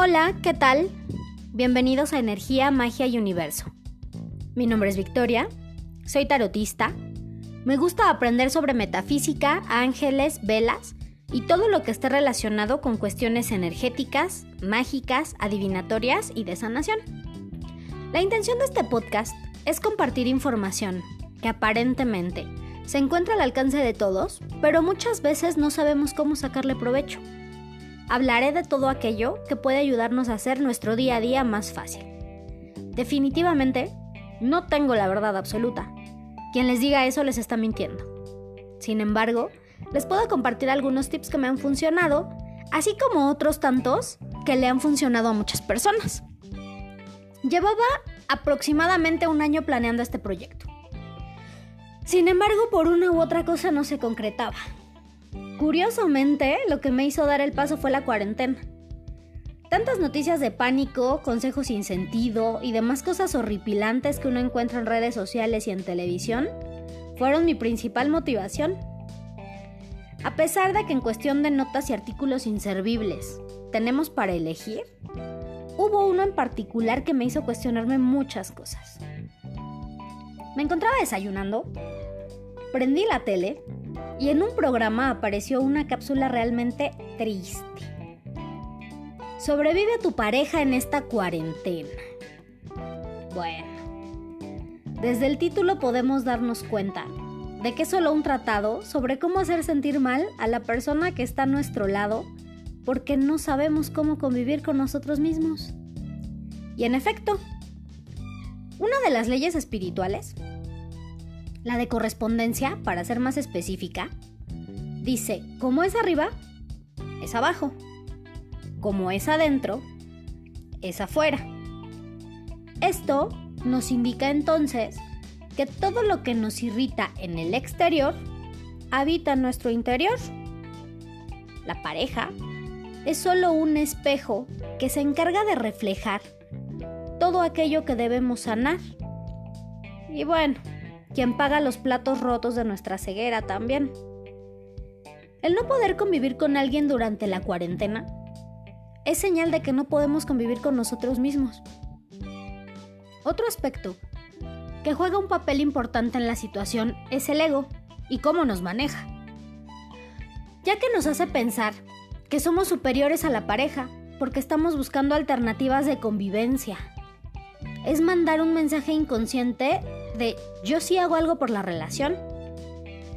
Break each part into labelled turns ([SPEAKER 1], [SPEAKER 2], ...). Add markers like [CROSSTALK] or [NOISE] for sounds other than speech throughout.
[SPEAKER 1] Hola, ¿qué tal? Bienvenidos a Energía, Magia y Universo. Mi nombre es Victoria, soy tarotista, me gusta aprender sobre metafísica, ángeles, velas y todo lo que esté relacionado con cuestiones energéticas, mágicas, adivinatorias y de sanación. La intención de este podcast es compartir información que aparentemente se encuentra al alcance de todos, pero muchas veces no sabemos cómo sacarle provecho. Hablaré de todo aquello que puede ayudarnos a hacer nuestro día a día más fácil. Definitivamente, no tengo la verdad absoluta. Quien les diga eso les está mintiendo. Sin embargo, les puedo compartir algunos tips que me han funcionado, así como otros tantos que le han funcionado a muchas personas. Llevaba aproximadamente un año planeando este proyecto. Sin embargo, por una u otra cosa no se concretaba. Curiosamente, lo que me hizo dar el paso fue la cuarentena. Tantas noticias de pánico, consejos sin sentido y demás cosas horripilantes que uno encuentra en redes sociales y en televisión fueron mi principal motivación. A pesar de que en cuestión de notas y artículos inservibles tenemos para elegir, hubo uno en particular que me hizo cuestionarme muchas cosas. Me encontraba desayunando, prendí la tele y en un programa apareció una cápsula realmente triste. Sobrevive a tu pareja en esta cuarentena. Bueno, desde el título podemos darnos cuenta de que es solo un tratado sobre cómo hacer sentir mal a la persona que está a nuestro lado porque no sabemos cómo convivir con nosotros mismos. Y en efecto, una de las leyes espirituales la de correspondencia, para ser más específica, dice, como es arriba, es abajo. Como es adentro, es afuera. Esto nos indica entonces que todo lo que nos irrita en el exterior habita en nuestro interior. La pareja es solo un espejo que se encarga de reflejar todo aquello que debemos sanar. Y bueno, quien paga los platos rotos de nuestra ceguera también. El no poder convivir con alguien durante la cuarentena es señal de que no podemos convivir con nosotros mismos. Otro aspecto que juega un papel importante en la situación es el ego y cómo nos maneja, ya que nos hace pensar que somos superiores a la pareja porque estamos buscando alternativas de convivencia. Es mandar un mensaje inconsciente de yo sí hago algo por la relación.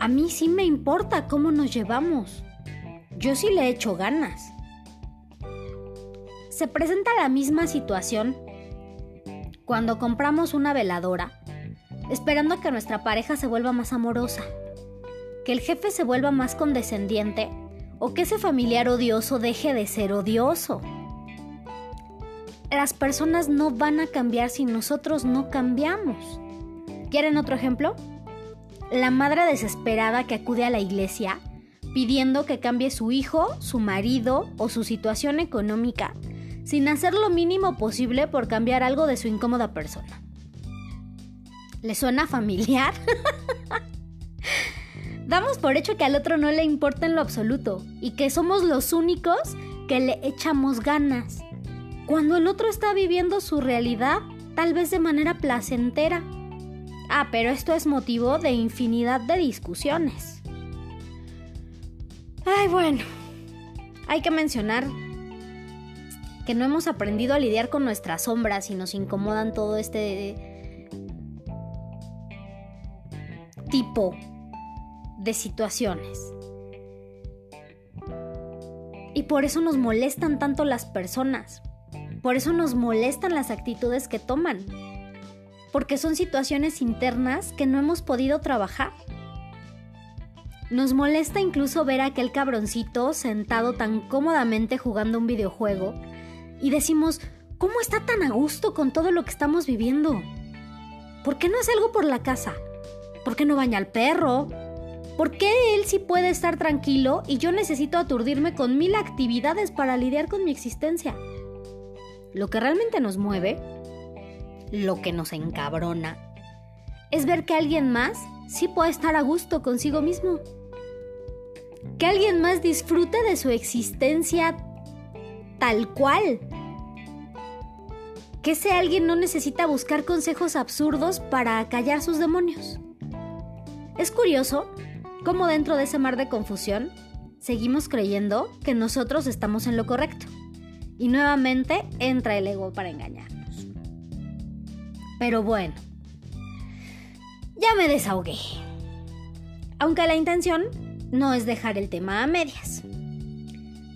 [SPEAKER 1] A mí sí me importa cómo nos llevamos. Yo sí le echo ganas. Se presenta la misma situación cuando compramos una veladora, esperando que nuestra pareja se vuelva más amorosa, que el jefe se vuelva más condescendiente o que ese familiar odioso deje de ser odioso. Las personas no van a cambiar si nosotros no cambiamos. ¿Quieren otro ejemplo? La madre desesperada que acude a la iglesia pidiendo que cambie su hijo, su marido o su situación económica sin hacer lo mínimo posible por cambiar algo de su incómoda persona. ¿Le suena familiar? [LAUGHS] Damos por hecho que al otro no le importa en lo absoluto y que somos los únicos que le echamos ganas, cuando el otro está viviendo su realidad tal vez de manera placentera Ah, pero esto es motivo de infinidad de discusiones. Ay, bueno, hay que mencionar que no hemos aprendido a lidiar con nuestras sombras y nos incomodan todo este tipo de situaciones. Y por eso nos molestan tanto las personas. Por eso nos molestan las actitudes que toman porque son situaciones internas que no hemos podido trabajar. Nos molesta incluso ver a aquel cabroncito sentado tan cómodamente jugando un videojuego y decimos, ¿cómo está tan a gusto con todo lo que estamos viviendo? ¿Por qué no hace algo por la casa? ¿Por qué no baña al perro? ¿Por qué él sí puede estar tranquilo y yo necesito aturdirme con mil actividades para lidiar con mi existencia? Lo que realmente nos mueve lo que nos encabrona es ver que alguien más sí puede estar a gusto consigo mismo. Que alguien más disfrute de su existencia tal cual, que ese alguien no necesita buscar consejos absurdos para callar sus demonios. Es curioso cómo dentro de ese mar de confusión seguimos creyendo que nosotros estamos en lo correcto. Y nuevamente entra el ego para engañarnos. Pero bueno, ya me desahogué. Aunque la intención no es dejar el tema a medias.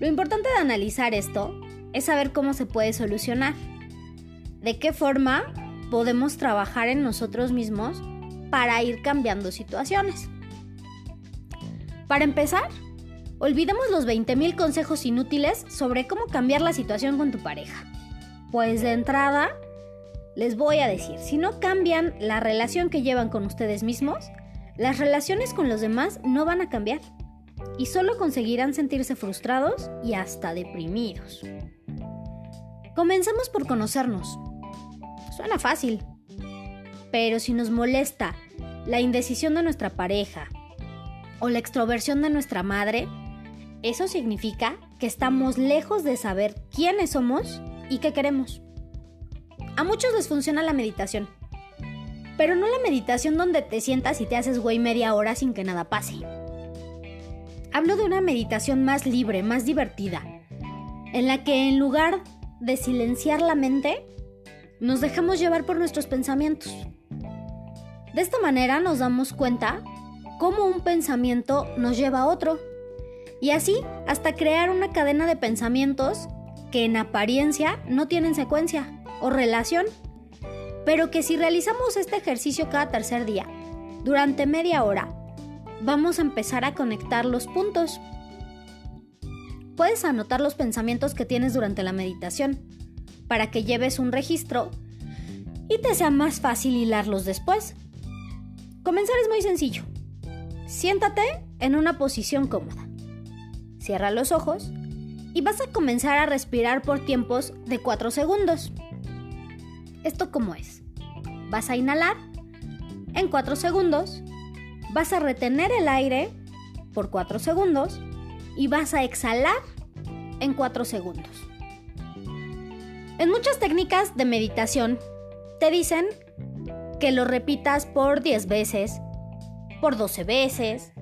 [SPEAKER 1] Lo importante de analizar esto es saber cómo se puede solucionar. De qué forma podemos trabajar en nosotros mismos para ir cambiando situaciones. Para empezar, olvidemos los 20.000 consejos inútiles sobre cómo cambiar la situación con tu pareja. Pues de entrada, les voy a decir, si no cambian la relación que llevan con ustedes mismos, las relaciones con los demás no van a cambiar y solo conseguirán sentirse frustrados y hasta deprimidos. Comencemos por conocernos. Suena fácil, pero si nos molesta la indecisión de nuestra pareja o la extroversión de nuestra madre, eso significa que estamos lejos de saber quiénes somos y qué queremos. A muchos les funciona la meditación, pero no la meditación donde te sientas y te haces güey media hora sin que nada pase. Hablo de una meditación más libre, más divertida, en la que en lugar de silenciar la mente, nos dejamos llevar por nuestros pensamientos. De esta manera nos damos cuenta cómo un pensamiento nos lleva a otro. Y así hasta crear una cadena de pensamientos que en apariencia no tienen secuencia o relación, pero que si realizamos este ejercicio cada tercer día, durante media hora, vamos a empezar a conectar los puntos. Puedes anotar los pensamientos que tienes durante la meditación para que lleves un registro y te sea más fácil hilarlos después. Comenzar es muy sencillo. Siéntate en una posición cómoda. Cierra los ojos y vas a comenzar a respirar por tiempos de 4 segundos. ¿Esto cómo es? Vas a inhalar en 4 segundos vas a retener el aire por 4 segundos y vas a exhalar en 4 segundos. En muchas técnicas de meditación te dicen que lo repitas por 10 veces, por 12 veces,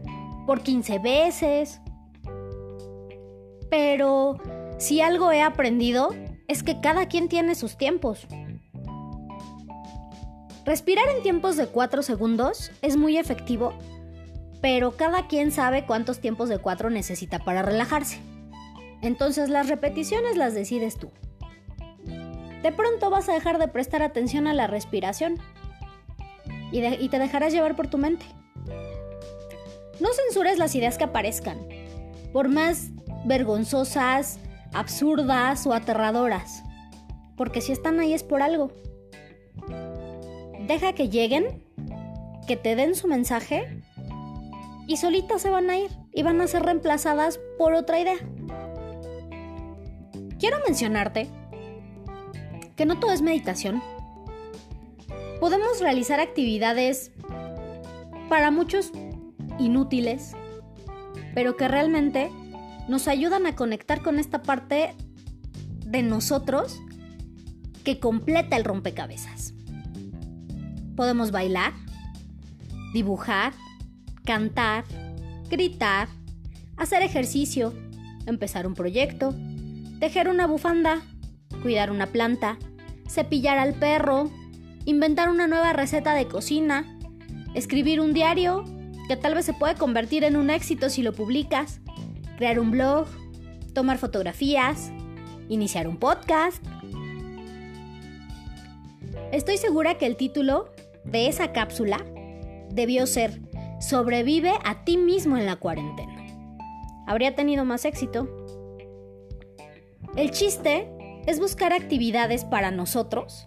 [SPEAKER 1] por 15 veces. Pero si algo he aprendido es que cada quien tiene sus tiempos. Respirar en tiempos de 4 segundos es muy efectivo, pero cada quien sabe cuántos tiempos de 4 necesita para relajarse. Entonces las repeticiones las decides tú. De pronto vas a dejar de prestar atención a la respiración y, te dejarás llevar por tu mente. No censures las ideas que aparezcan, por más vergonzosas, absurdas o aterradoras, porque si están ahí es por algo. Deja que lleguen, que te den su mensaje y solitas se van a ir y van a ser reemplazadas por otra idea. Quiero mencionarte que no todo es meditación. Podemos realizar actividades para muchos inútiles, pero que realmente nos ayudan a conectar con esta parte de nosotros que completa el rompecabezas. Podemos bailar, dibujar, cantar, gritar, hacer ejercicio, empezar un proyecto, tejer una bufanda, cuidar una planta, cepillar al perro, inventar una nueva receta de cocina, escribir un diario que tal vez se puede convertir en un éxito si lo publicas, crear un blog, tomar fotografías, iniciar un podcast. Estoy segura que el título de esa cápsula debió ser Sobrevive a ti mismo en la cuarentena. Habría tenido más éxito. El chiste es buscar actividades para nosotros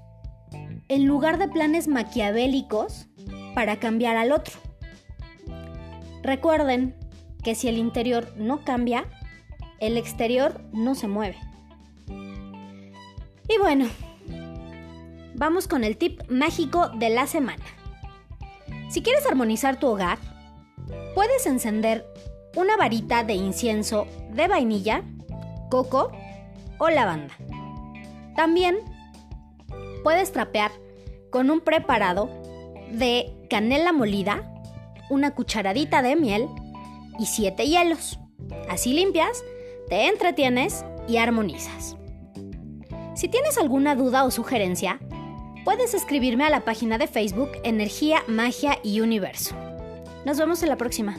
[SPEAKER 1] en lugar de planes maquiavélicos para cambiar al otro. Recuerden que si el interior no cambia, el exterior no se mueve. Y bueno, vamos con el tip mágico de la semana. Si quieres armonizar tu hogar, puedes encender una varita de incienso de vainilla, coco o lavanda. También puedes trapear con un preparado de canela molida, una cucharadita de miel y siete hielos. Así limpias, te entretienes y armonizas. Si tienes alguna duda o sugerencia, puedes escribirme a la página de Facebook Energía, Magia y Universo. Nos vemos en la próxima.